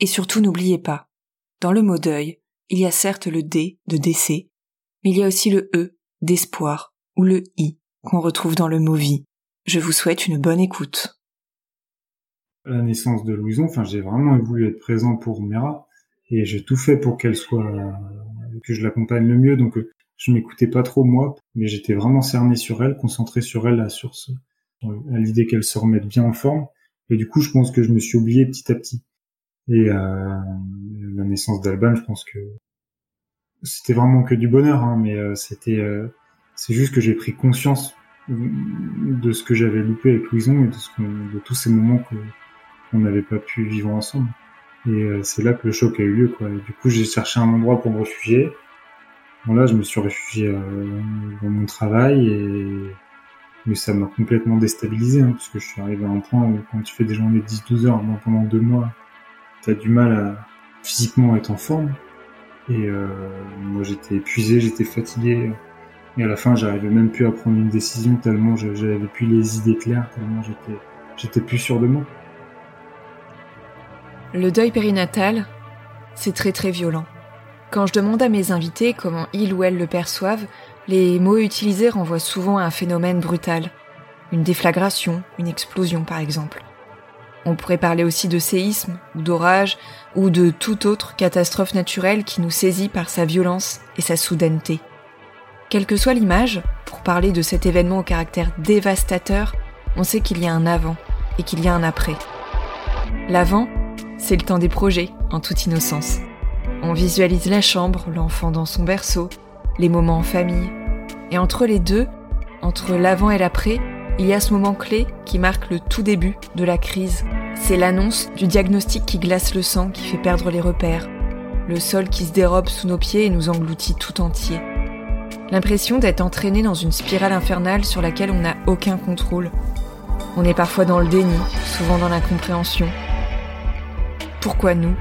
Et surtout n'oubliez pas, dans le mot deuil, il y a certes le D de décès, mais il y a aussi le E d'espoir ou le I qu'on retrouve dans le mot vie. Je vous souhaite une bonne écoute. La naissance de Louison, enfin, j'ai vraiment voulu être présent pour Mera et j'ai tout fait pour qu'elle soit, que je l'accompagne le mieux. Donc, je m'écoutais pas trop moi, mais j'étais vraiment cerné sur elle, concentré sur elle, sur à l'idée qu'elle se remette bien en forme. Et du coup, je pense que je me suis oublié petit à petit. Et euh, la naissance d'Alban, je pense que c'était vraiment que du bonheur, hein, mais euh, c'était, euh, c'est juste que j'ai pris conscience de ce que j'avais loupé avec Louison et de, ce de tous ces moments qu'on n'avait pas pu vivre ensemble. Et c'est là que le choc a eu lieu, quoi. Du coup, j'ai cherché un endroit pour me réfugier. Bon, là, je me suis réfugié dans mon travail et mais ça m'a complètement déstabilisé, hein, parce que je suis arrivé à un point où quand tu fais des journées de 10-12 heures pendant deux mois, t'as du mal à physiquement être en forme. Et euh, moi, j'étais épuisé, j'étais fatigué. Et à la fin, j'arrivais même plus à prendre une décision tellement j'avais plus les idées claires, tellement j'étais, j'étais plus sûr de moi. Le deuil périnatal, c'est très très violent. Quand je demande à mes invités comment ils ou elles le perçoivent, les mots utilisés renvoient souvent à un phénomène brutal. Une déflagration, une explosion par exemple. On pourrait parler aussi de séisme, ou d'orage, ou de toute autre catastrophe naturelle qui nous saisit par sa violence et sa soudaineté. Quelle que soit l'image, pour parler de cet événement au caractère dévastateur, on sait qu'il y a un avant et qu'il y a un après. L'avant, c'est le temps des projets, en toute innocence. On visualise la chambre, l'enfant dans son berceau, les moments en famille. Et entre les deux, entre l'avant et l'après, il y a ce moment clé qui marque le tout début de la crise. C'est l'annonce du diagnostic qui glace le sang, qui fait perdre les repères. Le sol qui se dérobe sous nos pieds et nous engloutit tout entier. L'impression d'être entraîné dans une spirale infernale sur laquelle on n'a aucun contrôle. On est parfois dans le déni, souvent dans l'incompréhension. Pourquoi nous?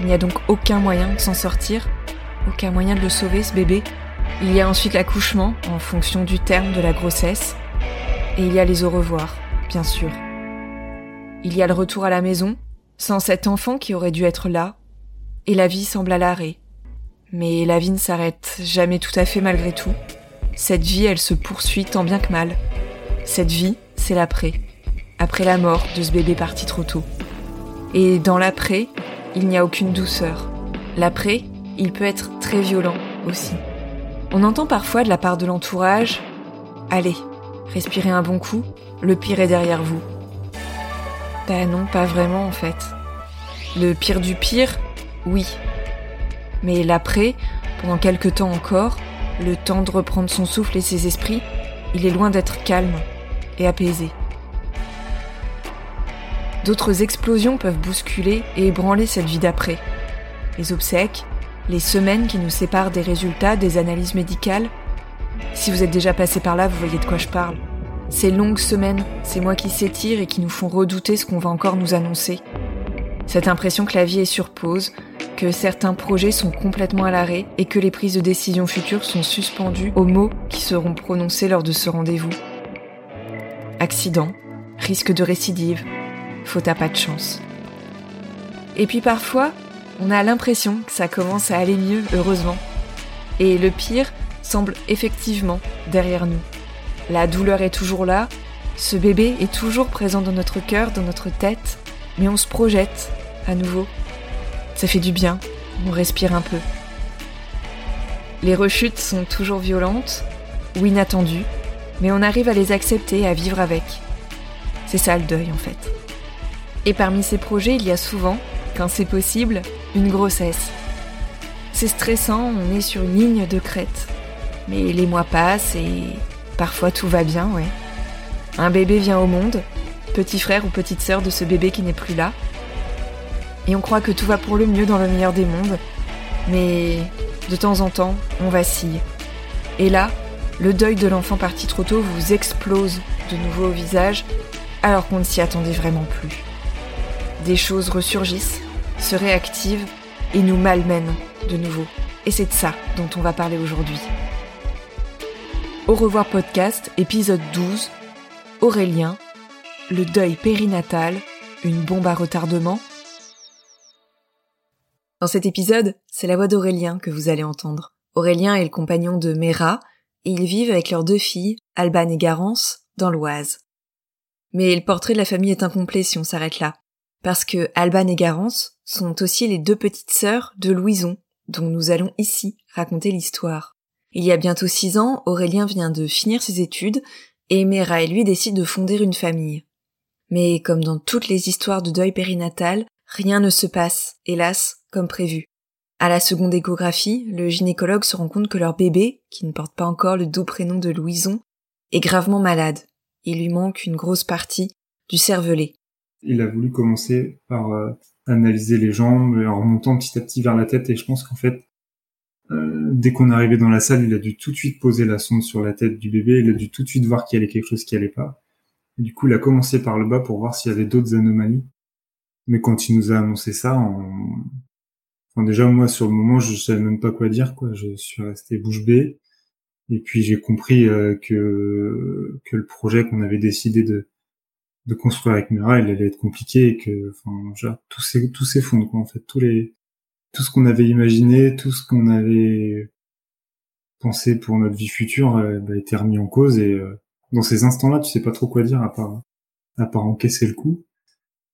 Il n'y a donc aucun moyen de s'en sortir Aucun moyen de le sauver, ce bébé? Il y a ensuite l'accouchement, en fonction du terme de la grossesse. Et il y a les au revoir, bien sûr. Il y a le retour à la maison, sans cet enfant qui aurait dû être là. Et la vie semble à l'arrêt, mais la vie ne s'arrête jamais tout à fait malgré tout. Cette vie, elle se poursuit tant bien que mal. Cette vie, c'est l'après. Après la mort de ce bébé parti trop tôt. Et dans l'après, il n'y a aucune douceur. L'après, il peut être très violent aussi. On entend parfois de la part de l'entourage Allez, respirez un bon coup, le pire est derrière vous. Ben non, pas vraiment en fait. Le pire du pire, oui, mais l'après, pendant quelque temps encore, le temps de reprendre son souffle et ses esprits, il est loin d'être calme et apaisé. D'autres explosions peuvent bousculer et ébranler cette vie d'après. Les obsèques, les semaines qui nous séparent des résultats des analyses médicales. Si vous êtes déjà passé par là, vous voyez de quoi je parle. Ces longues semaines, ces mois qui s'étirent et qui nous font redouter ce qu'on va encore nous annoncer. Cette impression que la vie est sur pause, que certains projets sont complètement à l'arrêt et que les prises de décision futures sont suspendues aux mots qui seront prononcés lors de ce rendez-vous. Accident, risque de récidive, faute à pas de chance. Et puis parfois, on a l'impression que ça commence à aller mieux, heureusement. Et le pire semble effectivement derrière nous. La douleur est toujours là, ce bébé est toujours présent dans notre cœur, dans notre tête, mais on se projette à nouveau. Ça fait du bien, on respire un peu. Les rechutes sont toujours violentes ou inattendues, mais on arrive à les accepter et à vivre avec. C'est ça le deuil en fait. Et parmi ces projets, il y a souvent, quand c'est possible, une grossesse. C'est stressant, on est sur une ligne de crête. Mais les mois passent et parfois tout va bien, ouais. Un bébé vient au monde, petit frère ou petite sœur de ce bébé qui n'est plus là. Et on croit que tout va pour le mieux dans le meilleur des mondes. Mais de temps en temps, on vacille. Et là, le deuil de l'enfant parti trop tôt vous explose de nouveau au visage alors qu'on ne s'y attendait vraiment plus. Des choses ressurgissent, se réactivent et nous malmènent de nouveau. Et c'est de ça dont on va parler aujourd'hui. Au revoir podcast, épisode 12. Aurélien, le deuil périnatal, une bombe à retardement. Dans cet épisode, c'est la voix d'Aurélien que vous allez entendre. Aurélien est le compagnon de Mera, et ils vivent avec leurs deux filles, Alban et Garance, dans l'Oise. Mais le portrait de la famille est incomplet si on s'arrête là, parce que Alban et Garance sont aussi les deux petites sœurs de Louison, dont nous allons ici raconter l'histoire. Il y a bientôt six ans, Aurélien vient de finir ses études, et Mera et lui décident de fonder une famille. Mais comme dans toutes les histoires de deuil périnatal, rien ne se passe, hélas, comme prévu. À la seconde échographie, le gynécologue se rend compte que leur bébé, qui ne porte pas encore le doux prénom de Louison, est gravement malade. Il lui manque une grosse partie du cervelet. Il a voulu commencer par euh, analyser les jambes en remontant petit à petit vers la tête et je pense qu'en fait, euh, dès qu'on est arrivé dans la salle, il a dû tout de suite poser la sonde sur la tête du bébé, il a dû tout de suite voir qu'il y avait quelque chose qui allait pas. Et du coup, il a commencé par le bas pour voir s'il y avait d'autres anomalies. Mais quand il nous a annoncé ça, on, déjà moi sur le moment je savais même pas quoi dire quoi. Je suis resté bouche bée. Et puis j'ai compris euh, que que le projet qu'on avait décidé de de construire avec Mira, il allait être compliqué et que enfin genre, tout s'effondre quoi en fait tous les tout ce qu'on avait imaginé, tout ce qu'on avait pensé pour notre vie future euh, bah, était remis en cause et euh, dans ces instants-là, tu sais pas trop quoi dire à part à part encaisser le coup.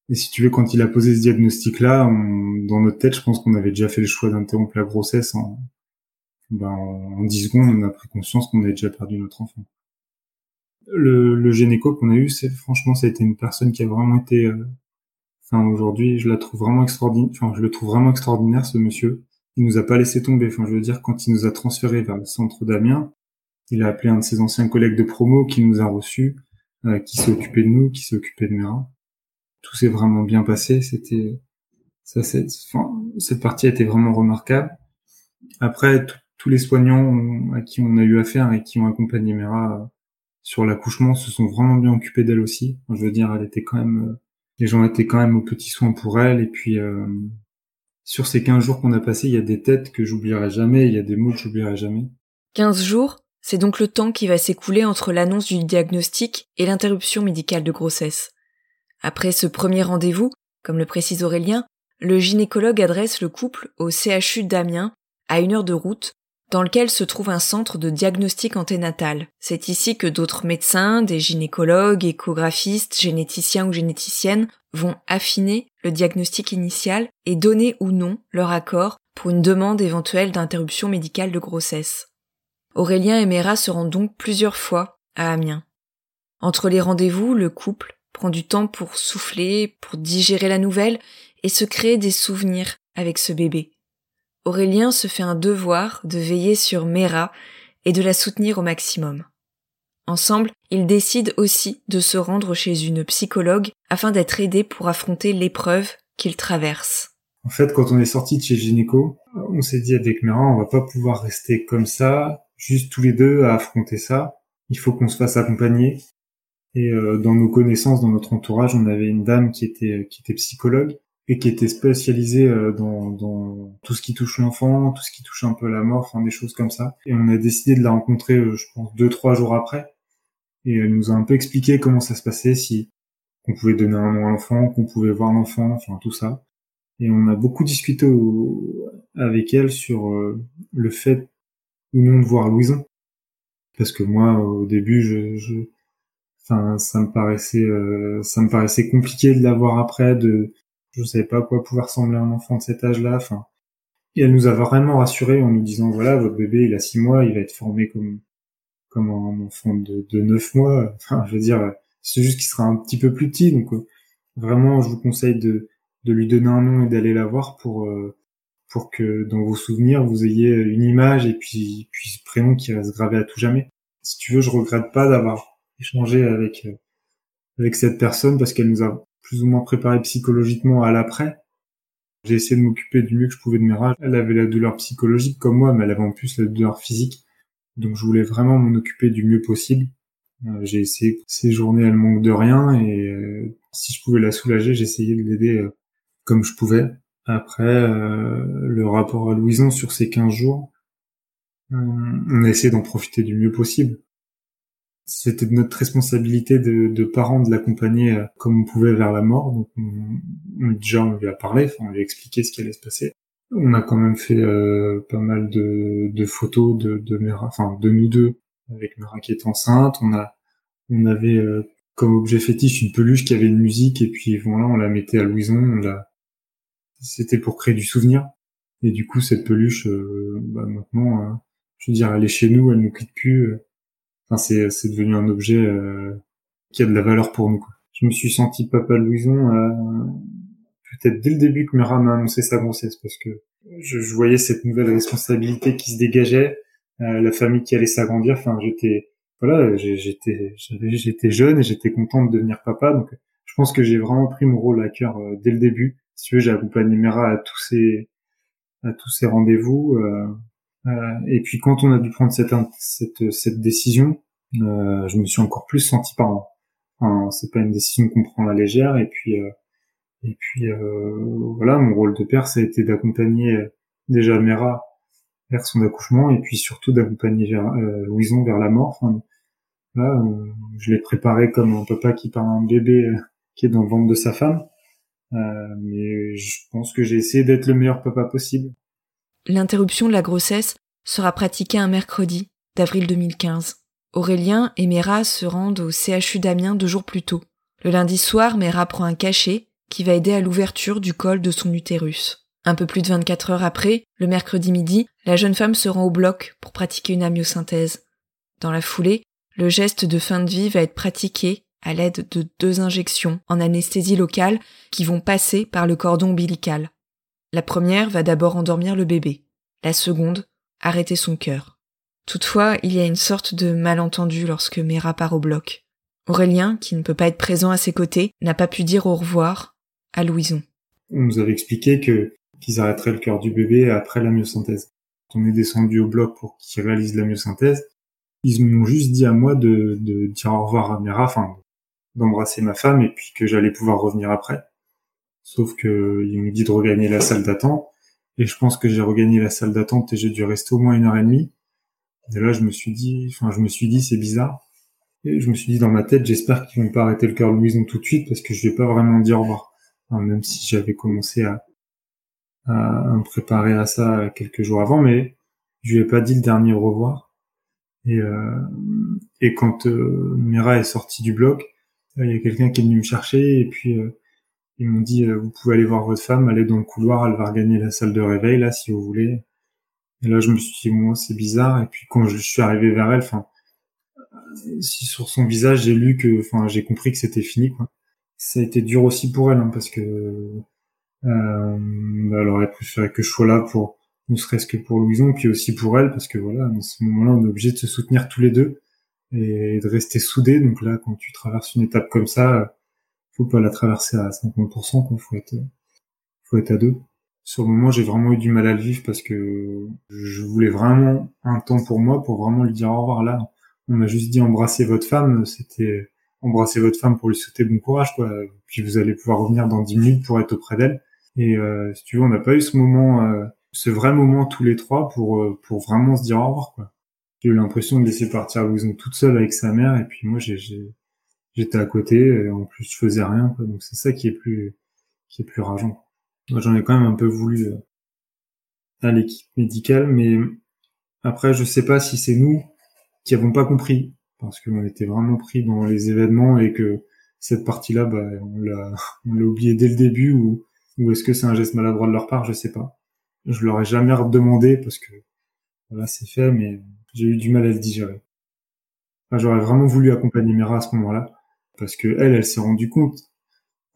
Et si tu veux, quand il a posé ce diagnostic-là, dans notre tête, je pense qu'on avait déjà fait le choix d'interrompre la grossesse en, ben, en 10 secondes, on a pris conscience qu'on avait déjà perdu notre enfant. Le, le gynéco qu'on a eu, c'est franchement, ça a été une personne qui a vraiment été, euh, enfin aujourd'hui, je la trouve vraiment extraordinaire. Enfin, je le trouve vraiment extraordinaire ce monsieur. Il nous a pas laissé tomber. Enfin, je veux dire, quand il nous a transféré vers le centre d'Amiens, il a appelé un de ses anciens collègues de promo qui nous a reçus, euh, qui s'est occupé de nous, qui s'est occupé de Mera tout s'est vraiment bien passé. C'était ça, enfin, cette partie a été vraiment remarquable. Après, tous les soignants à qui on a eu affaire et qui ont accompagné Mera euh, sur l'accouchement se sont vraiment bien occupés d'elle aussi. je veux dire, elle était quand même, euh, les gens étaient quand même aux petits soins pour elle. Et puis, euh, sur ces 15 jours qu'on a passés, il y a des têtes que j'oublierai jamais, il y a des mots que j'oublierai jamais. 15 jours, c'est donc le temps qui va s'écouler entre l'annonce du diagnostic et l'interruption médicale de grossesse. Après ce premier rendez-vous, comme le précise Aurélien, le gynécologue adresse le couple au CHU d'Amiens, à une heure de route, dans lequel se trouve un centre de diagnostic anténatal. C'est ici que d'autres médecins, des gynécologues, échographistes, généticiens ou généticiennes vont affiner le diagnostic initial et donner ou non leur accord pour une demande éventuelle d'interruption médicale de grossesse. Aurélien et Mera se rendent donc plusieurs fois à Amiens. Entre les rendez-vous, le couple prend du temps pour souffler, pour digérer la nouvelle et se créer des souvenirs avec ce bébé. Aurélien se fait un devoir de veiller sur Mera et de la soutenir au maximum. Ensemble, ils décident aussi de se rendre chez une psychologue afin d'être aidés pour affronter l'épreuve qu'ils traversent. En fait, quand on est sorti de chez Gynéco, on s'est dit avec Mera, on va pas pouvoir rester comme ça, juste tous les deux à affronter ça. Il faut qu'on se fasse accompagner. Et euh, dans nos connaissances, dans notre entourage, on avait une dame qui était qui était psychologue et qui était spécialisée euh, dans, dans tout ce qui touche l'enfant, tout ce qui touche un peu la mort, enfin des choses comme ça. Et on a décidé de la rencontrer, euh, je pense, deux trois jours après. Et elle nous a un peu expliqué comment ça se passait, si qu'on pouvait donner un nom à l'enfant, qu'on pouvait voir l'enfant, enfin tout ça. Et on a beaucoup discuté avec elle sur le fait ou non de voir Louison. Parce que moi, au début, je, je enfin ça me paraissait ça me paraissait compliqué de l'avoir après de je savais pas à quoi pouvait ressembler un enfant de cet âge-là enfin et elle nous a vraiment rassuré en nous disant voilà votre bébé il a six mois il va être formé comme comme un enfant de, de 9 mois enfin je veux dire c'est juste qu'il sera un petit peu plus petit donc vraiment je vous conseille de de lui donner un nom et d'aller la voir pour pour que dans vos souvenirs vous ayez une image et puis puis ce prénom qui reste gravé à tout jamais. Si tu veux, je regrette pas d'avoir échangé avec euh, avec cette personne parce qu'elle nous a plus ou moins préparé psychologiquement à l'après. J'ai essayé de m'occuper du mieux que je pouvais de mes rages. Elle avait la douleur psychologique comme moi, mais elle avait en plus la douleur physique. Donc je voulais vraiment m'en occuper du mieux possible. Euh, j'ai essayé ces journées, elle manque de rien et euh, si je pouvais la soulager, j'essayais de l'aider comme je pouvais. Après, euh, le rapport à Louison sur ces 15 jours, euh, on a essayé d'en profiter du mieux possible. C'était de notre responsabilité de, parents de l'accompagner euh, comme on pouvait vers la mort. Donc, on, déjà, on lui a parlé, on lui a expliqué ce qui allait se passer. On a quand même fait pas mal de, photos de, de Mera, enfin de nous deux avec Mera qui est enceinte. On a, on avait comme objet fétiche une peluche qui avait une musique et puis voilà, on la mettait à Louison, on l'a c'était pour créer du souvenir. Et du coup, cette peluche, euh, bah, maintenant, euh, je veux dire, elle est chez nous, elle nous quitte plus. Euh. Enfin, c'est, c'est devenu un objet qui a de la valeur pour nous. Quoi. Je me suis senti papa Louison peut-être dès le début que Mira m'a annoncé sa grossesse, parce que je, je, voyais cette nouvelle responsabilité qui se dégageait, la famille qui allait s'agrandir. Enfin, j'étais, voilà, j'étais, j'étais jeune et j'étais content de devenir papa. Donc, je pense que j'ai vraiment pris mon rôle à cœur dès le début si tu veux, j'ai accompagné Mera à tous ces à tous ces rendez-vous. Euh, euh, et puis quand on a dû prendre cette cette, cette décision, euh, je me suis encore plus senti parent. Enfin, c'est pas une décision qu'on prend à la légère. Et puis euh, et puis euh, voilà, mon rôle de père, ça a été d'accompagner déjà Mera vers son accouchement et puis surtout d'accompagner Louison vers la mort. Là, je l'ai préparé comme un papa qui parle à un bébé qui est dans le ventre de sa femme. Euh, mais je pense que j'ai essayé d'être le meilleur papa possible. L'interruption de la grossesse sera pratiquée un mercredi d'avril 2015. Aurélien et Mera se rendent au CHU d'Amiens deux jours plus tôt. Le lundi soir, Mera prend un cachet qui va aider à l'ouverture du col de son utérus. Un peu plus de 24 heures après, le mercredi midi, la jeune femme se rend au bloc pour pratiquer une amyosynthèse. Dans la foulée, le geste de fin de vie va être pratiqué à l'aide de deux injections en anesthésie locale qui vont passer par le cordon ombilical. La première va d'abord endormir le bébé, la seconde arrêter son cœur. Toutefois, il y a une sorte de malentendu lorsque Mera part au bloc. Aurélien, qui ne peut pas être présent à ses côtés, n'a pas pu dire au revoir à Louison. On nous avait expliqué que qu'ils arrêteraient le cœur du bébé après la myosynthèse. On est descendu au bloc pour qu'ils réalisent la myosynthèse. Ils m'ont juste dit à moi de, de dire au revoir à Mera, enfin d'embrasser ma femme et puis que j'allais pouvoir revenir après. Sauf que il me dit de regagner la salle d'attente et je pense que j'ai regagné la salle d'attente et j'ai dû rester au moins une heure et demie. Et là, je me suis dit, enfin, je me suis dit, c'est bizarre. Et je me suis dit dans ma tête, j'espère qu'ils vont pas arrêter le cœur de Louison tout de suite parce que je vais pas vraiment dire au revoir. même si j'avais commencé à, à, me préparer à ça quelques jours avant, mais je lui ai pas dit le dernier au revoir. Et, euh, et quand euh, Mira est sortie du bloc, il y a quelqu'un qui est venu me chercher et puis euh, ils m'ont dit euh, vous pouvez aller voir votre femme, aller dans le couloir, elle va regagner la salle de réveil là si vous voulez. Et là je me suis dit moi c'est bizarre et puis quand je suis arrivé vers elle, enfin si sur son visage j'ai lu que, enfin j'ai compris que c'était fini quoi. Ça a été dur aussi pour elle hein, parce que euh, bah, elle aurait préféré que je sois là pour ne serait-ce que pour Louison puis aussi pour elle parce que voilà à ce moment-là on est obligé de se soutenir tous les deux et de rester soudé. Donc là, quand tu traverses une étape comme ça, faut pas la traverser à 50%, quoi. Faut être, faut être à deux. Sur le moment, j'ai vraiment eu du mal à le vivre parce que je voulais vraiment un temps pour moi, pour vraiment lui dire au revoir. Là, on m'a juste dit embrasser votre femme. C'était embrasser votre femme pour lui souhaiter bon courage, quoi. Puis vous allez pouvoir revenir dans 10 minutes pour être auprès d'elle. Et euh, si tu veux, on n'a pas eu ce moment, euh, ce vrai moment tous les trois pour euh, pour vraiment se dire au revoir, quoi j'ai eu l'impression de laisser partir Louison toute seule avec sa mère et puis moi j'étais à côté et en plus je faisais rien quoi. donc c'est ça qui est plus qui est plus rageant j'en ai quand même un peu voulu euh, à l'équipe médicale mais après je sais pas si c'est nous qui avons pas compris parce qu'on était vraiment pris dans les événements et que cette partie-là, bah, on l'a, on l'a oublié dès le début ou, ou est-ce que c'est un geste maladroit de leur part, je sais pas. Je leur ai jamais redemandé parce que voilà, c'est fait, mais j'ai eu du mal à le digérer. j'aurais vraiment voulu accompagner Mera à ce moment-là parce que elle, elle s'est rendue compte.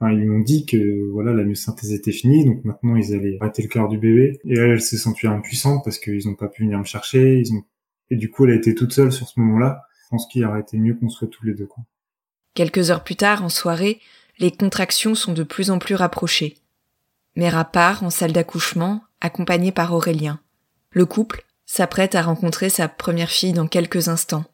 Enfin, ils m'ont dit que voilà, la myosynthèse était finie, donc maintenant ils allaient arrêter le cœur du bébé. Et elle, elle s'est sentie impuissante parce qu'ils n'ont pas pu venir me chercher. Ils ont et du coup, elle a été toute seule sur ce moment-là. Je pense qu'il aurait été mieux qu'on soit tous les deux. Quoi. Quelques heures plus tard, en soirée, les contractions sont de plus en plus rapprochées. Mera part en salle d'accouchement, accompagnée par Aurélien. Le couple s'apprête à rencontrer sa première fille dans quelques instants.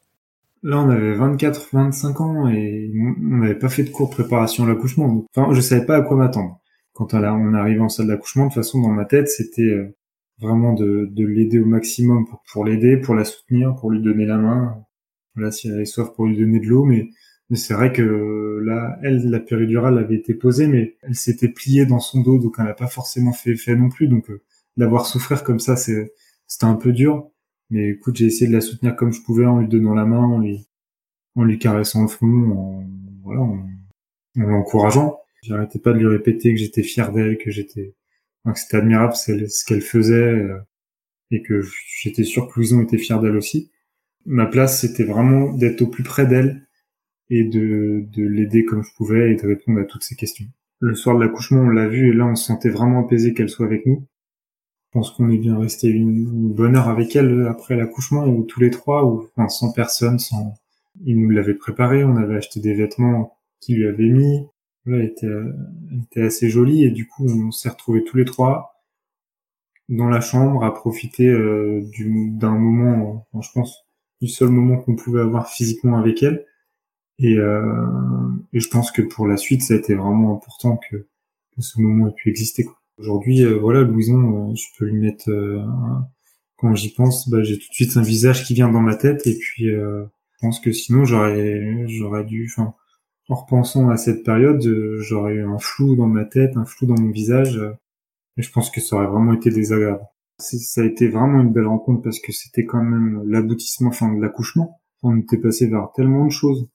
Là, on avait 24, 25 ans et on n'avait pas fait de cours de préparation à l'accouchement. Enfin, je savais pas à quoi m'attendre. Quand on arrive en salle d'accouchement, de toute façon, dans ma tête, c'était euh, vraiment de, de l'aider au maximum pour, l'aider, pour la soutenir, pour lui donner la main. Voilà, si elle avait soif, pour lui donner de l'eau. Mais, mais c'est vrai que là, elle, la péridurale avait été posée, mais elle s'était pliée dans son dos, donc elle n'a pas forcément fait effet non plus. Donc, euh, d'avoir souffrir comme ça, c'est, c'était un peu dur. Mais écoute, j'ai essayé de la soutenir comme je pouvais en lui donnant la main, en lui, en lui caressant le front, en, voilà, en, en l'encourageant. J'arrêtais pas de lui répéter que j'étais fier d'elle, que j'étais, c'était admirable ce qu'elle faisait euh, et que j'étais sûr que Louison était fier d'elle aussi. Ma place, c'était vraiment d'être au plus près d'elle et de, de l'aider comme je pouvais et de répondre à toutes ses questions. Le soir de l'accouchement, on l'a vu et là, on se sentait vraiment apaisé qu'elle soit avec nous. Pense qu'on est bien resté une, bonne heure avec elle après l'accouchement, ou tous les trois, ou enfin, sans personne, sans. Il nous l'avait préparé, on avait acheté des vêtements qu'il lui avait mis, elle était, elle était assez jolie et du coup on s'est retrouvés tous les trois dans la chambre à profiter euh, d'un moment, je pense, du seul moment qu'on pouvait avoir physiquement avec elle. Et, euh, et, je pense que pour la suite, ça a été vraiment important que, que ce moment ait pu exister. Aujourd'hui, euh, voilà, Louison, euh, je peux lui mettre, euh, quand j'y pense, bah, j'ai tout de suite un visage qui vient dans ma tête. Et puis, je pense que sinon, j'aurais, j'aurais dû, enfin, en repensant à cette période, euh, j'aurais eu un flou dans ma tête, un flou dans mon visage, euh, et je pense que ça aurait vraiment été désagréable. Ça a été vraiment une belle rencontre parce que c'était quand même l'aboutissement, enfin de l'accouchement. On était passé vers tellement de choses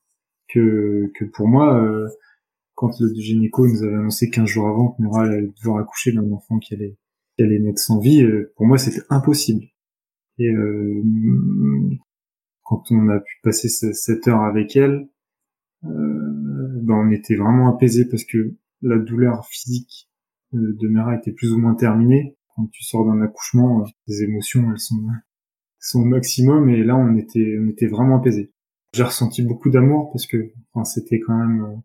que, que pour moi, euh, quand le gynéco nous avait annoncé 15 jours avant que Nora allait devoir accoucher d'un enfant qui allait, qui allait naître sans vie, pour moi c'était impossible. Et quand on a pu passer cette heure avec elle, ben, on était vraiment apaisé parce que la douleur physique de Mera était plus ou moins terminée. Quand tu sors d'un accouchement, les émotions elles sont sont au maximum et là on était on était vraiment apaisé. J'ai ressenti beaucoup d'amour parce que enfin, c'était quand même euh,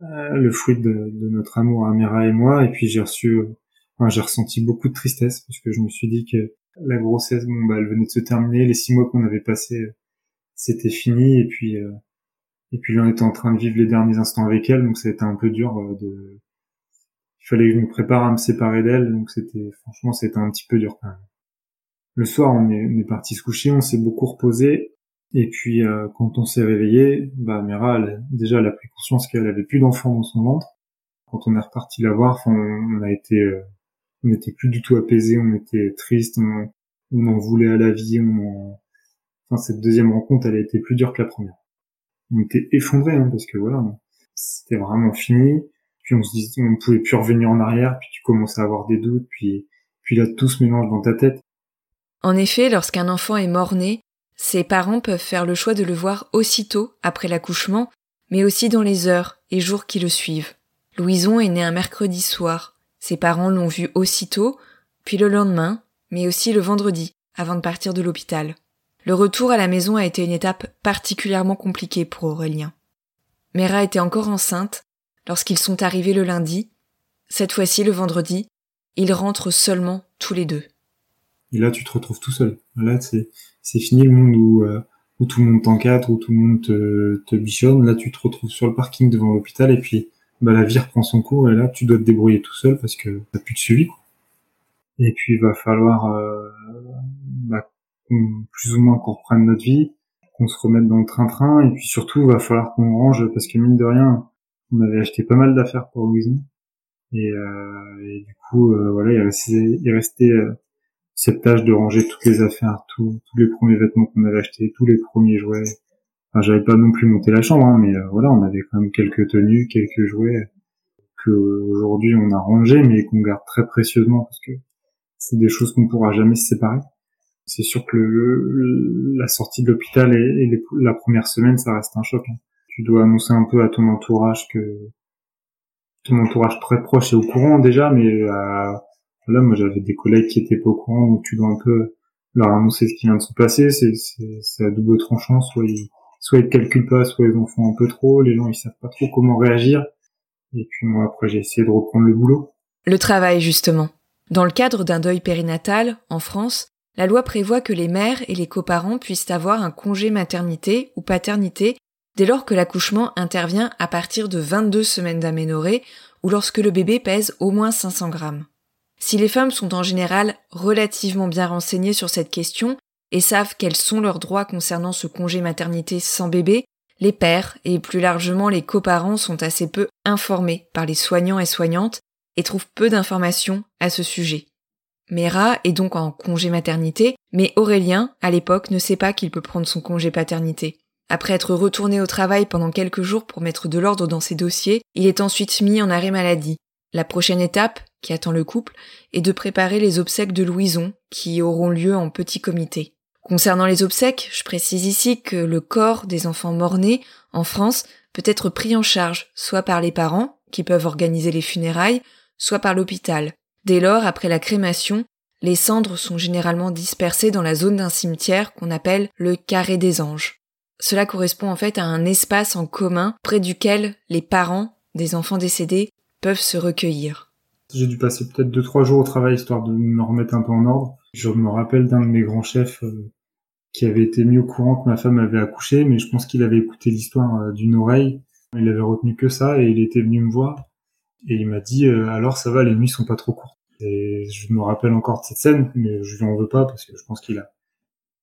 le fruit de, de, notre amour à Mera et moi. Et puis j'ai reçu enfin, j'ai ressenti beaucoup de tristesse parce que je me suis dit que la grossesse bon bah elle venait de se terminer. Les six mois qu'on avait passés c'était fini. Et puis euh, et puis là, on était en train de vivre les derniers instants avec elle, donc c'était un peu dur euh, de. Il fallait que je me prépare à me séparer d'elle, donc c'était franchement c'était un petit peu dur quand même. Le soir, on est, on est parti se coucher, on s'est beaucoup reposé, et puis euh, quand on s'est réveillé, bah Mira, elle, déjà, elle a pris conscience qu'elle avait plus d'enfants dans son ventre. Quand on est reparti la voir, on, on a été, euh, on n'était plus du tout apaisé, on était triste, on, en voulait à la vie, on enfin cette deuxième rencontre, elle a été plus dure que la première on était effondrés hein, parce que voilà, c'était vraiment fini. Puis on se dit, on pouvait plus revenir en arrière. Puis tu commences à avoir des doutes. Puis puis là tout se mélange dans ta tête. En effet, lorsqu'un enfant est mort-né, ses parents peuvent faire le choix de le voir aussitôt après l'accouchement, mais aussi dans les heures et jours qui le suivent. Louison est né un mercredi soir. Ses parents l'ont vu aussitôt, puis le lendemain, mais aussi le vendredi, avant de partir de l'hôpital. Le retour à la maison a été une étape particulièrement compliquée pour Aurélien. Mera était encore enceinte lorsqu'ils sont arrivés le lundi. Cette fois-ci, le vendredi, ils rentrent seulement tous les deux. Et là, tu te retrouves tout seul. Là, c'est, fini le monde où, euh, où tout le monde t'encadre, où tout le monde te, te bichonne. Là, tu te retrouves sur le parking devant l'hôpital et puis bah, la vie reprend son cours et là, tu dois te débrouiller tout seul parce que t'as plus de suivi. Quoi. Et puis, il va falloir euh, bah, plus ou moins qu'on reprenne notre vie, qu'on se remette dans le train-train, et puis surtout, il va falloir qu'on range, parce que mine de rien, on avait acheté pas mal d'affaires pour Louison. Et, euh, et, du coup, euh, voilà, il restait, il restait euh, cette tâche de ranger toutes les affaires, tous les premiers vêtements qu'on avait achetés, tous les premiers jouets, Enfin, j'avais pas non plus monté la chambre, hein, mais voilà, on avait quand même quelques tenues, quelques jouets que aujourd'hui on a rangé, mais qu'on garde très précieusement parce que c'est des choses qu'on pourra jamais se séparer. C'est sûr que le, la sortie de l'hôpital et, la première semaine, ça reste un choc. Hein. Tu dois annoncer un peu à ton entourage que ton entourage très proche est au courant déjà, mais euh, là, moi j'avais des collègues qui étaient pas au courant, donc tu dois un peu leur annoncer ce qui vient de se passer. C'est, à double tranchant, soit ils, soit ils calculent pas, soit ils en font un peu trop. Les gens ils savent pas trop comment réagir. Et puis moi après j'ai essayé de reprendre le boulot. Le travail justement. Dans le cadre d'un deuil périnatal, en France, la loi prévoit que les mères et les coparents puissent avoir un congé maternité ou paternité dès lors que l'accouchement intervient à partir de 22 semaines d'aménorrhée ou lorsque le bébé pèse au moins 500 grammes. Si les femmes sont en général relativement bien renseignées sur cette question et savent quels sont leurs droits concernant ce congé maternité sans bébé, les pères et plus largement les coparents sont assez peu informés par les soignants et soignantes et trouvent peu d'informations à ce sujet. Mera est donc en congé maternité, mais Aurélien, à l'époque, ne sait pas qu'il peut prendre son congé paternité. Après être retourné au travail pendant quelques jours pour mettre de l'ordre dans ses dossiers, il est ensuite mis en arrêt maladie. La prochaine étape, qui attend le couple, est de préparer les obsèques de Louison, qui auront lieu en petit comité. Concernant les obsèques, je précise ici que le corps des enfants morts-nés, en France, peut être pris en charge soit par les parents, qui peuvent organiser les funérailles, soit par l'hôpital. Dès lors, après la crémation, les cendres sont généralement dispersées dans la zone d'un cimetière qu'on appelle le carré des anges. Cela correspond en fait à un espace en commun près duquel les parents des enfants décédés se recueillir. J'ai dû passer peut-être deux trois jours au travail histoire de me remettre un peu en ordre. Je me rappelle d'un de mes grands chefs euh, qui avait été mis au courant que ma femme avait accouché, mais je pense qu'il avait écouté l'histoire euh, d'une oreille. Il avait retenu que ça et il était venu me voir et il m'a dit euh, alors ça va, les nuits sont pas trop courtes. Et je me rappelle encore de cette scène, mais je lui en veux pas parce que je pense qu'il a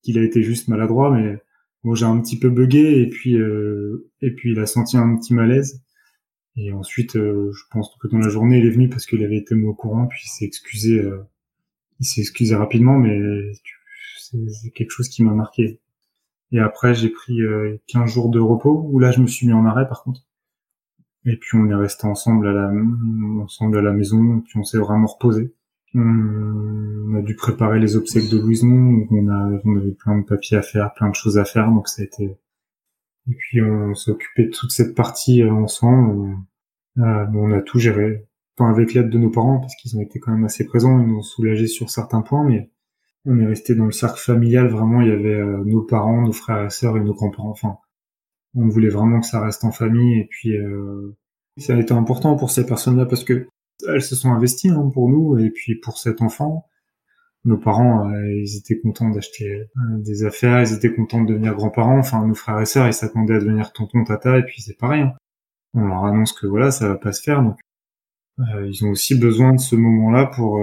qu'il a été juste maladroit, mais bon j'ai un petit peu bugué et puis et puis il a senti un petit malaise. Et ensuite, euh, je pense que dans la journée, il est venu parce qu'il avait été au courant, puis il s'est excusé. il s'est excusé rapidement, mais c'est quelque chose qui m'a marqué. Et après, j'ai pris 15 jours de repos, où là, je me suis mis en arrêt, par contre. Et puis on est resté ensemble à la ensemble à la maison, puis on s'est vraiment reposé. On a dû préparer les obsèques de Louison, on a on avait plein de papiers à faire, plein de choses à faire, donc ça a été. Et puis on s'est occupé de toute cette partie euh, ensemble. Euh, on a tout géré, enfin avec l'aide de nos parents parce qu'ils ont été quand même assez présents, ils nous ont soulagés sur certains points, mais on est resté dans le cercle familial. Vraiment, il y avait euh, nos parents, nos frères et sœurs et nos grands-parents. Enfin, on voulait vraiment que ça reste en famille et puis ça a été important pour ces personnes-là parce que elles se sont investies hein, pour nous et puis pour cet enfant. Nos parents, euh, ils étaient contents d'acheter euh, des affaires, ils étaient contents de devenir grands-parents. Enfin, nos frères et sœurs, ils s'attendaient à devenir tonton, tata et puis c'est pareil. Hein. On leur annonce que voilà, ça va pas se faire. Donc, ils ont aussi besoin de ce moment-là pour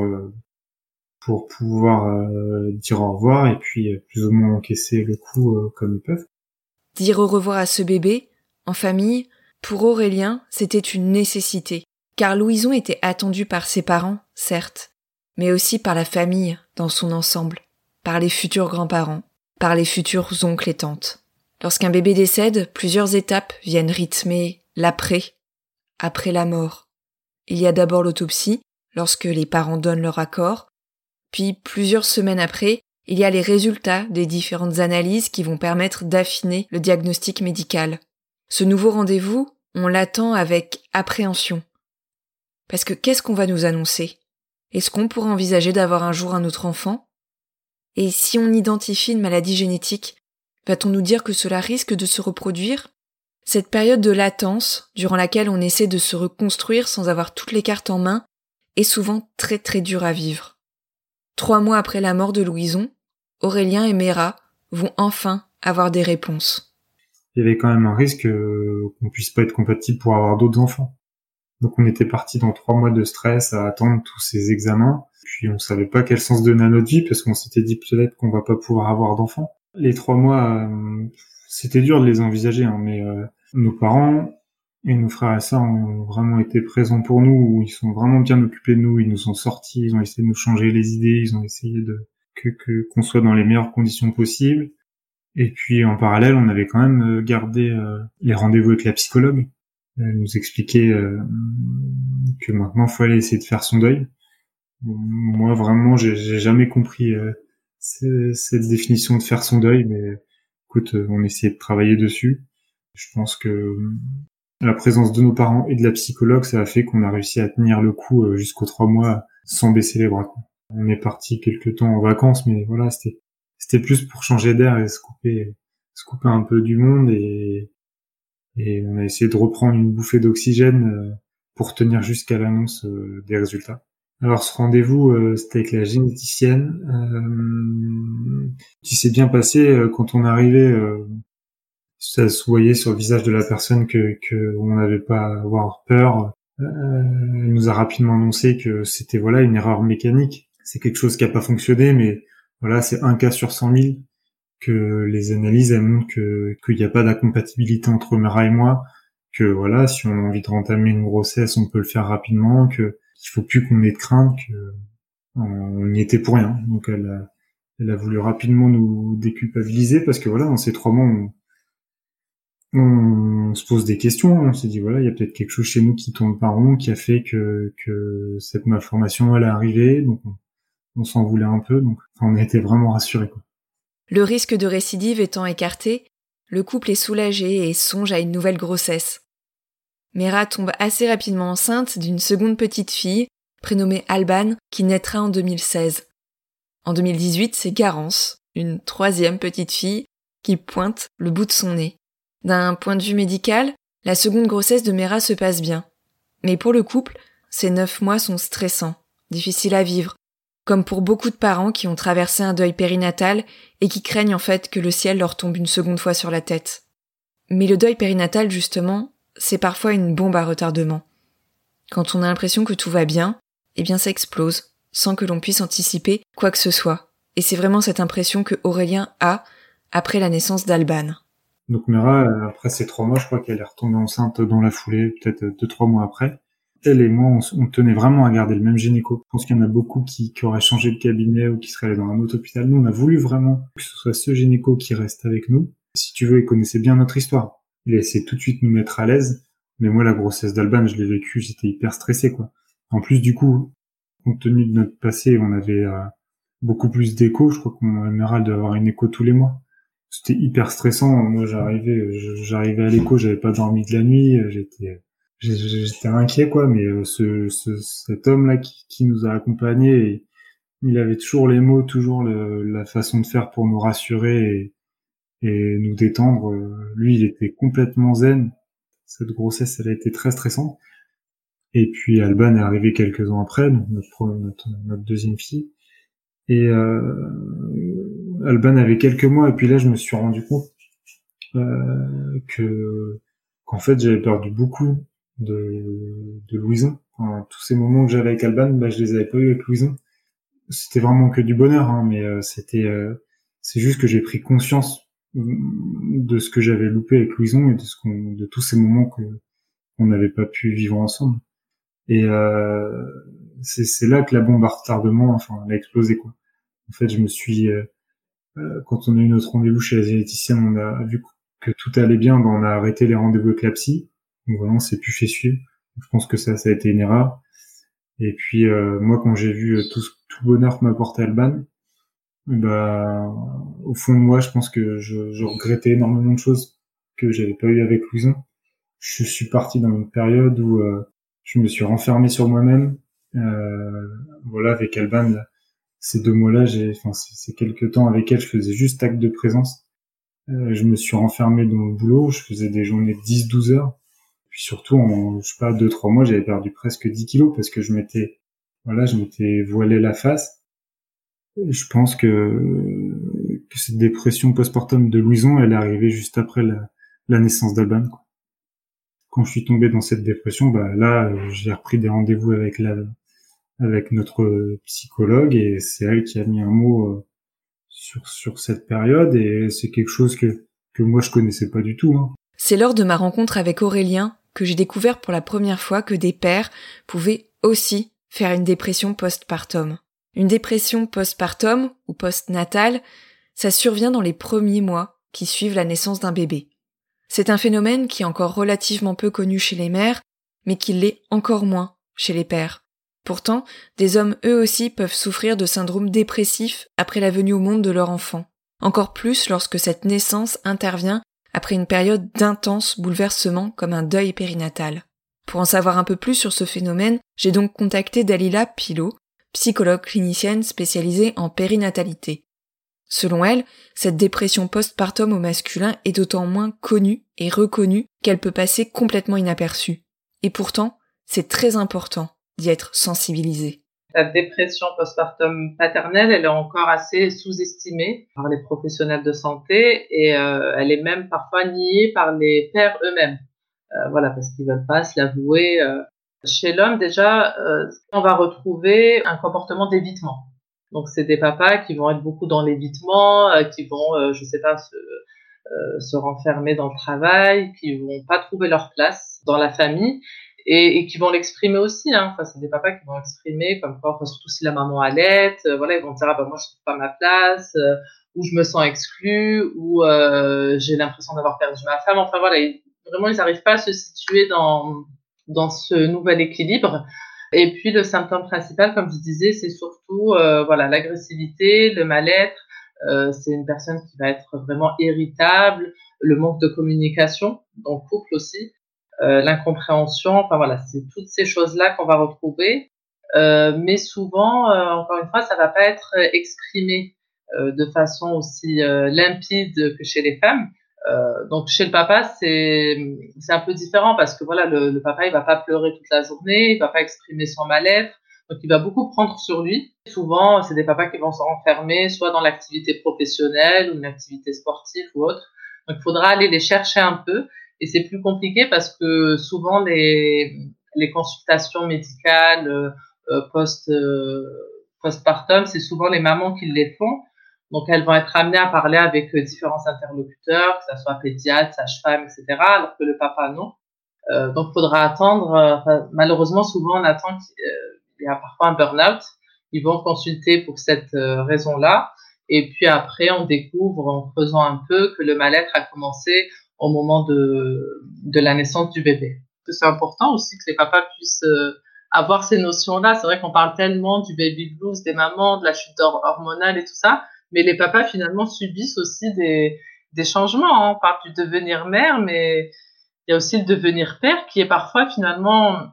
pour pouvoir dire au revoir et puis plus ou moins encaisser le coup comme ils peuvent. Dire au revoir à ce bébé, en famille, pour Aurélien, c'était une nécessité, car Louison était attendu par ses parents, certes, mais aussi par la famille dans son ensemble, par les futurs grands-parents, par les futurs oncles et tantes. Lorsqu'un bébé décède, plusieurs étapes viennent rythmer l'après, après la mort. Il y a d'abord l'autopsie, lorsque les parents donnent leur accord, puis plusieurs semaines après, il y a les résultats des différentes analyses qui vont permettre d'affiner le diagnostic médical. Ce nouveau rendez-vous, on l'attend avec appréhension. Parce que qu'est-ce qu'on va nous annoncer? Est-ce qu'on pourrait envisager d'avoir un jour un autre enfant? Et si on identifie une maladie génétique, va-t-on nous dire que cela risque de se reproduire? Cette période de latence, durant laquelle on essaie de se reconstruire sans avoir toutes les cartes en main, est souvent très très dure à vivre. Trois mois après la mort de Louison, Aurélien et Mera vont enfin avoir des réponses. Il y avait quand même un risque euh, qu'on puisse pas être compatible pour avoir d'autres enfants. Donc on était parti dans trois mois de stress à attendre tous ces examens. Puis on savait pas quel sens donner à notre vie parce qu'on s'était dit peut-être qu'on va pas pouvoir avoir d'enfants. Les trois mois, euh, c'était dur de les envisager, hein, mais euh, nos parents et nos frères et sœurs ont vraiment été présents pour nous. Ils sont vraiment bien occupés de nous. Ils nous ont sortis, ils ont essayé de nous changer les idées, ils ont essayé de que qu'on soit dans les meilleures conditions possibles. Et puis en parallèle, on avait quand même gardé les rendez-vous avec la psychologue. Elle nous expliquait que maintenant, il faut aller essayer de faire son deuil. Moi, vraiment, j'ai jamais compris cette définition de faire son deuil, mais écoute, on essayait de travailler dessus. Je pense que la présence de nos parents et de la psychologue, ça a fait qu'on a réussi à tenir le coup euh, jusqu'aux trois mois sans baisser les bras. On est parti quelques temps en vacances, mais voilà, c'était c'était plus pour changer d'air et se couper se couper un peu du monde et et on a essayé de reprendre une bouffée d'oxygène euh, pour tenir jusqu'à l'annonce euh, des résultats. Alors ce rendez-vous, c'était avec la généticienne. Euh, qui s'est bien passé quand on arrivé ça se voyait sur le visage de la personne que qu'on n'avait pas à avoir peur. Euh, elle nous a rapidement annoncé que c'était voilà une erreur mécanique. C'est quelque chose qui a pas fonctionné, mais voilà c'est un cas sur 100 000 que les analyses elles montrent que qu'il n'y a pas d'incompatibilité entre Mera et moi. Que voilà si on a envie de rentamer une grossesse, on peut le faire rapidement. Que qu'il faut plus qu'on ait de crainte. Que on n'y était pour rien. Donc elle a, elle a voulu rapidement nous déculpabiliser parce que voilà dans ces trois mois on, se pose des questions, on s'est dit voilà, il y a peut-être quelque chose chez nous qui tombe par rond, qui a fait que, que cette malformation elle est arrivée, donc on, s'en voulait un peu, donc on a été vraiment rassurés. Quoi. Le risque de récidive étant écarté, le couple est soulagé et songe à une nouvelle grossesse. Mera tombe assez rapidement enceinte d'une seconde petite fille, prénommée Alban, qui naîtra en 2016. En 2018, c'est Garance, une troisième petite fille, qui pointe le bout de son nez. D'un point de vue médical, la seconde grossesse de Mera se passe bien. Mais pour le couple, ces neuf mois sont stressants, difficiles à vivre, comme pour beaucoup de parents qui ont traversé un deuil périnatal et qui craignent en fait que le ciel leur tombe une seconde fois sur la tête. Mais le deuil périnatal, justement, c'est parfois une bombe à retardement. Quand on a l'impression que tout va bien, eh bien ça explose, sans que l'on puisse anticiper quoi que ce soit. Et c'est vraiment cette impression que Aurélien a après la naissance d'Alban. Donc Mera, après ces trois mois, je crois qu'elle est retombée enceinte dans la foulée, peut-être deux, trois mois après. Elle et moi, on, tenait vraiment à garder le même gynéco. Je pense qu'il y en a beaucoup qui, auraient changé de cabinet ou qui seraient allés dans un autre hôpital. Nous, on a voulu vraiment que ce soit ce gynéco qui reste avec nous. Si tu veux, il connaissait bien notre histoire. Il a tout de suite nous mettre à l'aise. Mais moi, la grossesse d'Alban, je l'ai vécue, j'étais hyper stressé, quoi. En plus, du coup, compte tenu de notre passé, on avait euh, beaucoup plus d'écho. Je crois qu'on aimerait d'avoir une écho tous les mois c'était hyper stressant. Moi, j'arrivais, j'arrivais à l'écho, j'avais pas dormi de la nuit, j'étais, j'étais inquiet quoi. Mais euh, ce, ce cet homme là qui, qui nous a accompagnés, il avait toujours les mots, toujours le, la façon de faire pour nous rassurer et, et nous détendre. Lui, il était complètement zen. Cette grossesse, elle a été très stressante. Et puis Alban est arrivé quelques ans après, notre, notre, notre deuxième fille. Et euh, Alban avait quelques mois et puis là je me suis rendu compte euh, que qu'en fait j'avais perdu beaucoup de, de Louison. tous ces moments que j'avais avec Alban, bah, je les avais pas eu avec Louison. C'était vraiment que du bonheur, hein, mais euh, c'était euh, c'est juste que j'ai pris conscience de ce que j'avais loupé avec Louison et de ce qu'on de tous ces moments que qu'on n'avait pas pu vivre ensemble. Et euh, c'est là que la bombe à retardement, enfin, elle a explosé quoi. En fait, je me suis euh, euh, quand on a eu notre rendez-vous chez la généticienne, on a vu que tout allait bien, ben on a arrêté les rendez-vous avec la psy. Donc on s'est plus fait suivre. Je pense que ça, ça a été une erreur. Et puis euh, moi, quand j'ai vu euh, tout, tout bonheur que m'apportait Alban, bah, au fond de moi, je pense que je, regrettais énormément de choses que j'avais pas eu avec Louison. Je suis parti dans une période où je me suis renfermé sur moi-même. voilà, avec Alban, ces deux mois-là, j'ai, enfin, ces quelques temps avec elle, je faisais juste acte de présence. Euh, je me suis renfermé dans le boulot, je faisais des journées de 10-12 heures. Puis surtout, en, je sais pas, deux, trois mois, j'avais perdu presque 10 kilos parce que je m'étais, voilà, je m'étais voilé la face. Et je pense que, que cette dépression postpartum de Louison, elle est arrivée juste après la, la naissance d'Alban. Quand je suis tombé dans cette dépression, bah là, j'ai repris des rendez-vous avec la, avec notre psychologue et c'est elle qui a mis un mot euh, sur sur cette période et c'est quelque chose que que moi je connaissais pas du tout. Hein. C'est lors de ma rencontre avec Aurélien que j'ai découvert pour la première fois que des pères pouvaient aussi faire une dépression postpartum. Une dépression postpartum ou postnatale, ça survient dans les premiers mois qui suivent la naissance d'un bébé. C'est un phénomène qui est encore relativement peu connu chez les mères, mais qui l'est encore moins chez les pères. Pourtant, des hommes eux aussi peuvent souffrir de syndrome dépressif après la venue au monde de leur enfant, encore plus lorsque cette naissance intervient après une période d'intenses bouleversements comme un deuil périnatal. Pour en savoir un peu plus sur ce phénomène, j'ai donc contacté Dalila Pilot, psychologue clinicienne spécialisée en périnatalité. Selon elle, cette dépression postpartum au masculin est d'autant moins connue et reconnue qu'elle peut passer complètement inaperçue. Et pourtant, c'est très important d'y être sensibilisé. La dépression postpartum paternelle, elle est encore assez sous-estimée par les professionnels de santé et euh, elle est même parfois niée par les pères eux-mêmes. Euh, voilà, parce qu'ils veulent pas se l'avouer. Euh. Chez l'homme, déjà, on va retrouver un comportement d'évitement. Donc, c'est des papas qui vont être beaucoup dans l'évitement, qui vont, je sais pas, se, se renfermer dans le travail, qui vont pas trouver leur place dans la famille et, et qui vont l'exprimer aussi. Hein. Enfin, c'est des papas qui vont l'exprimer comme quoi, surtout si la maman allait, euh, voilà, ils vont dire ah bah moi je trouve pas ma place, euh, ou je me sens exclu, ou euh, j'ai l'impression d'avoir perdu ma femme. Enfin voilà, vraiment ils n'arrivent pas à se situer dans dans ce nouvel équilibre. Et puis le symptôme principal, comme je disais, c'est surtout euh, voilà l'agressivité, le mal-être. Euh, c'est une personne qui va être vraiment irritable, le manque de communication, dans le couple aussi. Euh, l'incompréhension. Enfin voilà, c'est toutes ces choses-là qu'on va retrouver. Euh, mais souvent, euh, encore une fois, ça va pas être exprimé de façon aussi limpide que chez les femmes. donc chez le papa, c'est un peu différent parce que voilà, le, le, papa il va pas pleurer toute la journée, il va pas exprimer son mal-être, donc il va beaucoup prendre sur lui. Souvent, c'est des papas qui vont se renfermer soit dans l'activité professionnelle ou une activité sportive ou autre. Donc il faudra aller les chercher un peu et c'est plus compliqué parce que souvent les, les consultations médicales euh, euh post euh, postpartum, c'est souvent les mamans qui les font. Donc elles vont être amenées à parler avec euh, différents interlocuteurs, que ce soit pédiatre, sage-femme, etc. Alors que le papa non. Euh, donc faudra attendre. malheureusement, souvent on attend qu'il y a parfois un burn-out. Ils vont consulter pour cette raison-là. Et puis après, on découvre en faisant un peu que le mal-être a commencé au moment de, de la naissance du bébé. C'est important aussi que les papas puissent euh, avoir ces notions-là. C'est vrai qu'on parle tellement du baby blues, des mamans, de la chute hormonale et tout ça, mais les papas finalement subissent aussi des, des changements. Hein. On parle du devenir mère, mais il y a aussi le devenir père qui est parfois finalement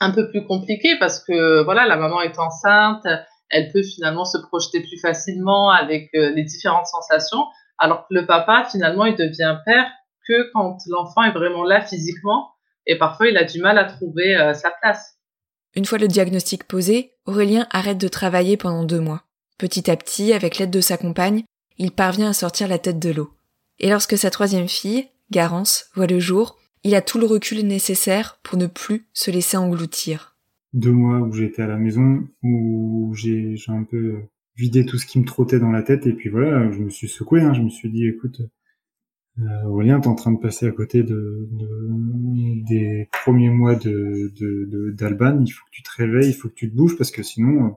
un peu plus compliqué parce que voilà, la maman est enceinte, elle peut finalement se projeter plus facilement avec euh, les différentes sensations, alors que le papa finalement il devient père que quand l'enfant est vraiment là physiquement et parfois il a du mal à trouver euh, sa place. Une fois le diagnostic posé, Aurélien arrête de travailler pendant deux mois. Petit à petit, avec l'aide de sa compagne, il parvient à sortir la tête de l'eau. Et lorsque sa troisième fille, Garance, voit le jour, il a tout le recul nécessaire pour ne plus se laisser engloutir. Deux mois où j'étais à la maison, où j'ai un peu vidé tout ce qui me trottait dans la tête, et puis voilà, je me suis secoué, hein, je me suis dit, écoute, euh, Aurélien, t'es en train de passer à côté de, de des premiers mois de d'Alban. Il faut que tu te réveilles, il faut que tu te bouges parce que sinon,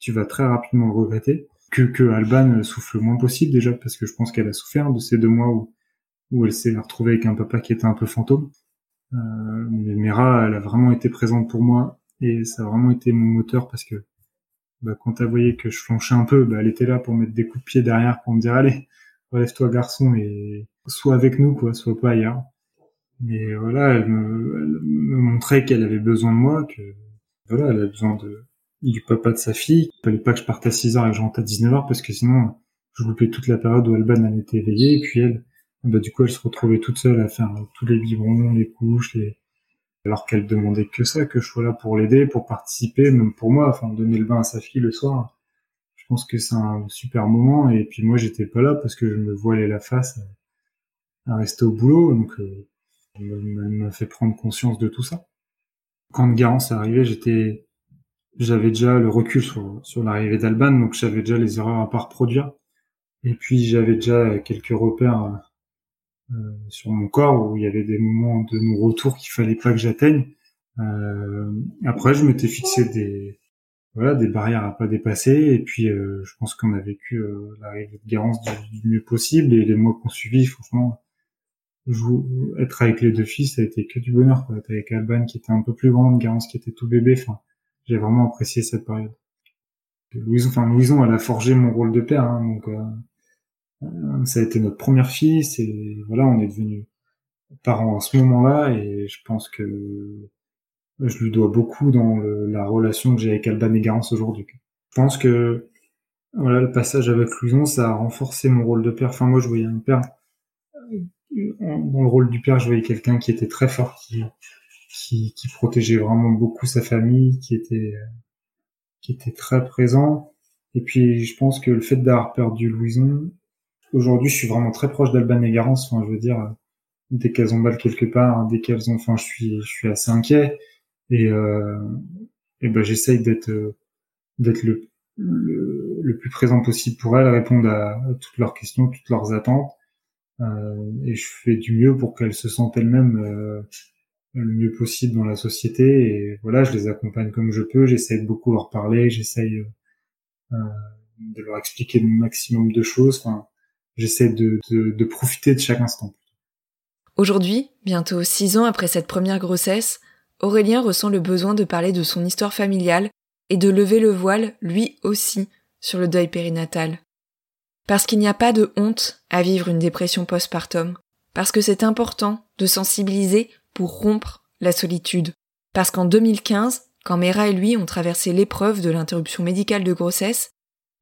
tu vas très rapidement regretter. Que, que Alban souffle le moins possible déjà parce que je pense qu'elle a souffert de ces deux mois où, où elle s'est retrouvée avec un papa qui était un peu fantôme. Euh, mais Mira, elle a vraiment été présente pour moi et ça a vraiment été mon moteur parce que bah, quand t'as voyé que je flanchais un peu, bah, elle était là pour mettre des coups de pied derrière pour me dire allez, relève-toi garçon et soit avec nous, quoi, soit pas ailleurs. Mais voilà, elle me, montrait qu'elle avait besoin de moi, que voilà, elle avait besoin de du papa de sa fille. Il fallait pas que je parte à 6 heures et que je rentre à 19 heures parce que sinon, je loupais toute la période où Alban elle était éveillée. Et puis elle, bah, du coup, elle se retrouvait toute seule à faire tous les biberons, les couches, les... alors qu'elle demandait que ça, que je sois là pour l'aider, pour participer, même pour moi, enfin, donner le bain à sa fille le soir. Je pense que c'est un super moment. Et puis moi, j'étais pas là parce que je me voilais la face à rester au boulot, donc euh, m'a fait prendre conscience de tout ça. Quand Garance est arrivé, j'étais, j'avais déjà le recul sur, sur l'arrivée d'Alban, donc j'avais déjà les erreurs à pas reproduire. Et puis j'avais déjà quelques repères euh, sur mon corps où il y avait des moments de non-retour qu'il fallait pas que j'atteigne. Euh, après, je m'étais fixé des, voilà des barrières à pas dépasser et puis je pense qu'on a vécu l'arrivée de Garance du, mieux possible et les mois qu'on suivi franchement être avec les deux filles, ça a été que du bonheur. Quoi. avec Alban qui était un peu plus grande, Garance qui était tout bébé. Enfin, j'ai vraiment apprécié cette période. Louison, enfin Louison, elle a forgé mon rôle de père, hein, donc euh, euh, ça a été notre première fille. C'est voilà, on est devenus parents à ce moment-là, et je pense que je lui dois beaucoup dans la relation que j'ai avec Alban et Garance aujourd'hui. Je pense que voilà, le passage avec Louison, ça a renforcé mon rôle de père. Enfin, moi, je voyais un père dans le rôle du père, je voyais quelqu'un qui était très fort, qui, qui, qui, protégeait vraiment beaucoup sa famille, qui était, qui était très présent. Et puis, je pense que le fait d'avoir perdu Louison, aujourd'hui, je suis vraiment très proche d'Alban et Garance. Enfin, je veux dire, dès qu'elles ont mal quelque part, dès qu'elles ont, enfin, je suis, je suis assez inquiet. Et, euh, et ben, j'essaye d'être, d'être le, le, le, plus présent possible pour elles, répondre à, toutes leurs questions, toutes leurs attentes. Euh, et je fais du mieux pour qu'elles se sentent elles-mêmes euh, le mieux possible dans la société. Et voilà, je les accompagne comme je peux. J'essaie de beaucoup leur parler. J'essaye euh, de leur expliquer le maximum de choses. Enfin, j'essaie de, de, de profiter de chaque instant. Aujourd'hui, bientôt six ans après cette première grossesse, Aurélien ressent le besoin de parler de son histoire familiale et de lever le voile, lui aussi, sur le deuil périnatal. Parce qu'il n'y a pas de honte à vivre une dépression postpartum. Parce que c'est important de sensibiliser pour rompre la solitude. Parce qu'en 2015, quand Mera et lui ont traversé l'épreuve de l'interruption médicale de grossesse,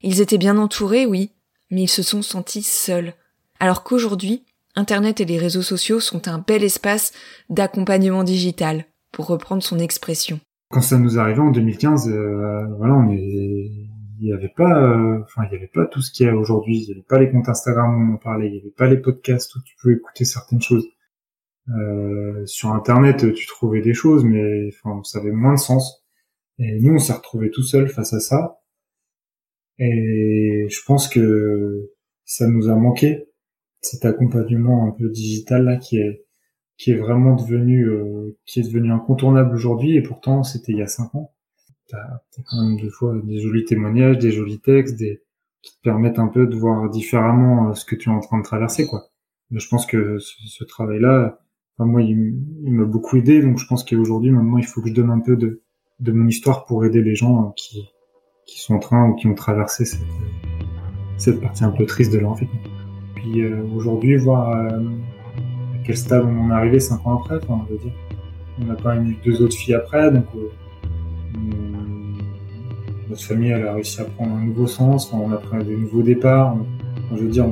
ils étaient bien entourés, oui, mais ils se sont sentis seuls. Alors qu'aujourd'hui, Internet et les réseaux sociaux sont un bel espace d'accompagnement digital, pour reprendre son expression. Quand ça nous arrivait en 2015, euh, voilà, on est il n'y avait pas, euh, enfin, il y avait pas tout ce qu'il y a aujourd'hui. Il n'y avait pas les comptes Instagram où on en parlait. Il n'y avait pas les podcasts où tu peux écouter certaines choses. Euh, sur Internet, tu trouvais des choses, mais enfin, ça avait moins de sens. Et nous, on s'est retrouvés tout seuls face à ça. Et je pense que ça nous a manqué cet accompagnement un peu digital là qui est qui est vraiment devenu euh, qui est devenu incontournable aujourd'hui et pourtant c'était il y a cinq ans t'as quand même des fois des jolis témoignages, des jolis textes, des qui te permettent un peu de voir différemment euh, ce que tu es en train de traverser, quoi. Mais je pense que ce, travail-là, enfin, moi, il, m'a beaucoup aidé, donc je pense qu'aujourd'hui, maintenant, il faut que je donne un peu de, de mon histoire pour aider les gens euh, qui, qui sont en train ou qui ont traversé cette, cette partie un peu triste de leur. Puis euh, aujourd'hui, voir à quel stade on en est arrivé cinq ans après, veux dire, on a quand même eu deux autres filles après, donc notre famille elle a réussi à prendre un nouveau sens, on a pris des nouveaux départs. je veux dire,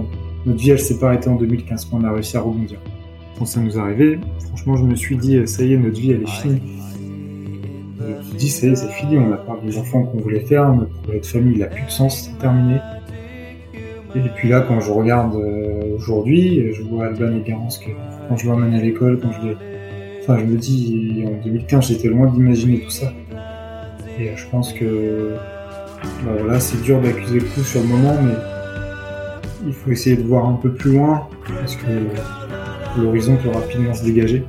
notre vie elle s'est pas arrêtée en 2015, on a réussi à rebondir. Quand ça nous est arrivé, franchement, je me suis dit, ça y est, notre vie elle est finie. Je me suis dit, ça y est, c'est fini, on a pas des enfants qu'on voulait faire, notre projet de famille il a plus de sens, c'est terminé. Et puis là, quand je regarde euh, aujourd'hui, je vois Alban et Garance quand je l'emmène à l'école, quand je les... Enfin, je me dis, en 2015, j'étais loin d'imaginer tout ça. Et je pense que bah voilà, c'est dur d'accuser le coup sur le moment, mais il faut essayer de voir un peu plus loin, parce que l'horizon peut rapidement se dégager.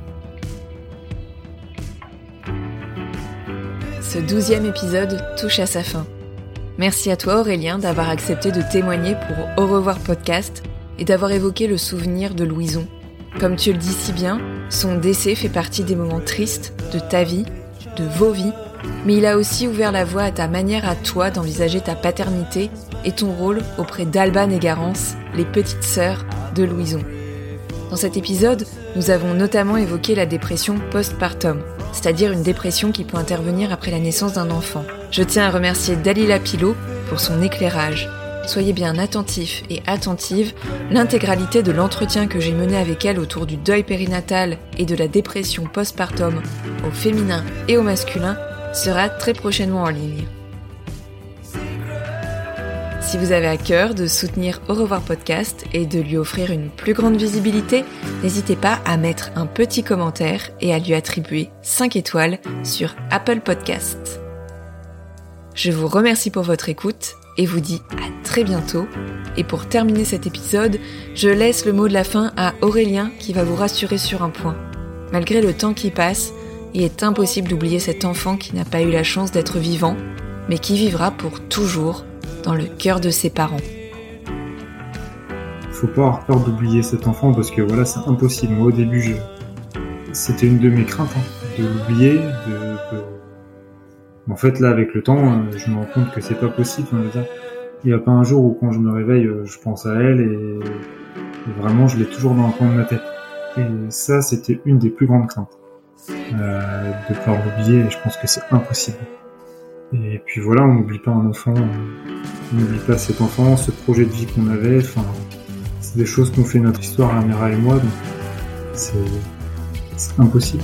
Ce douzième épisode touche à sa fin. Merci à toi Aurélien d'avoir accepté de témoigner pour Au revoir podcast et d'avoir évoqué le souvenir de Louison. Comme tu le dis si bien, son décès fait partie des moments tristes de ta vie, de vos vies mais il a aussi ouvert la voie à ta manière à toi d'envisager ta paternité et ton rôle auprès d'Alban et Garance, les petites sœurs de Louison. Dans cet épisode, nous avons notamment évoqué la dépression postpartum, c'est-à-dire une dépression qui peut intervenir après la naissance d'un enfant. Je tiens à remercier Dalila Pilot pour son éclairage. Soyez bien attentifs et attentives, l'intégralité de l'entretien que j'ai mené avec elle autour du deuil périnatal et de la dépression postpartum au féminin et au masculin sera très prochainement en ligne. Si vous avez à cœur de soutenir Au revoir podcast et de lui offrir une plus grande visibilité, n'hésitez pas à mettre un petit commentaire et à lui attribuer 5 étoiles sur Apple Podcast. Je vous remercie pour votre écoute et vous dis à très bientôt. Et pour terminer cet épisode, je laisse le mot de la fin à Aurélien qui va vous rassurer sur un point. Malgré le temps qui passe, il est impossible d'oublier cet enfant qui n'a pas eu la chance d'être vivant, mais qui vivra pour toujours le cœur de ses parents. Faut pas avoir peur d'oublier cet enfant parce que voilà, c'est impossible. Moi, au début, c'était une de mes craintes hein, de l'oublier. En fait, là, avec le temps, euh, je me rends compte que c'est pas possible. il n'y a pas un jour où quand je me réveille, euh, je pense à elle et, vraiment, je l'ai toujours dans le coin de ma tête. Et ça, c'était une des plus grandes craintes. Euh, de peur l'oublier je pense que c'est impossible. Et puis voilà, on n'oublie pas un enfant, on n'oublie pas cet enfant, ce projet de vie qu'on avait, enfin, c'est des choses qu'on fait notre histoire, Amira et moi, donc c'est impossible.